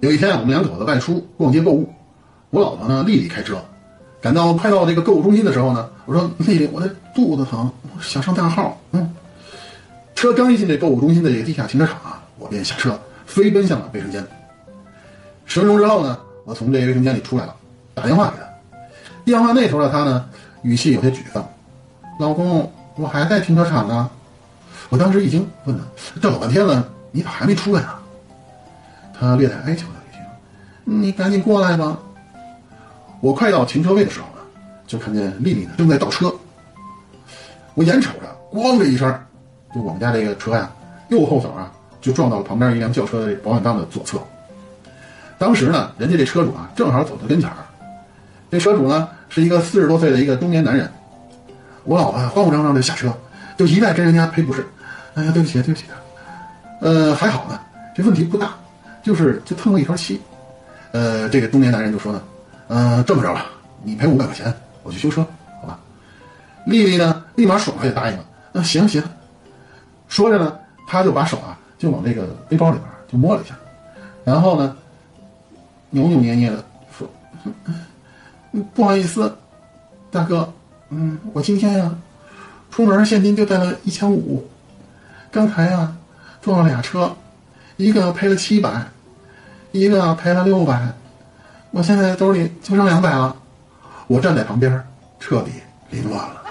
有一天啊，我们两口子外出逛街购物，我老婆呢丽丽开车，赶到快到这个购物中心的时候呢，我说丽丽，我这肚子疼，我想上大号。嗯，车刚一进这购物中心的这个地下停车场啊，我便下车飞奔向了卫生间。十分钟之后呢，我从这卫生间里出来了，打电话给他。电话那头的他呢，语气有些沮丧：“老公，我还在停车场呢。”我当时一惊，问他：“这老半天了，你咋还没出来啊？”他略带哀求的语气：“你赶紧过来吧。”我快到停车位的时候呢，就看见丽丽呢正在倒车。我眼瞅着，咣的一声，就我们家这个车呀，右后手啊就撞到了旁边一辆轿车的保险杠的左侧。当时呢，人家这车主啊正好走到跟前儿，这车主呢是一个四十多岁的一个中年男人。我老婆慌慌张张的下车，就一再跟人家赔不是。哎呀，对不起，对不起。呃，还好呢，这问题不大，就是就蹭了一条漆。呃，这个中年男人就说呢，呃，这么着吧，你赔五百块钱，我去修车，好吧？丽丽呢，立马爽快就答应了。那行行。说着呢，他就把手啊，就往这个背包里边就摸了一下，然后呢，扭扭捏捏的说：“，不好意思，大哥，嗯，我今天呀，出门现金就带了一千五。”刚才啊，撞了俩车，一个赔了七百，一个赔了六百，我现在兜里就剩两百了。我站在旁边，彻底凌乱了。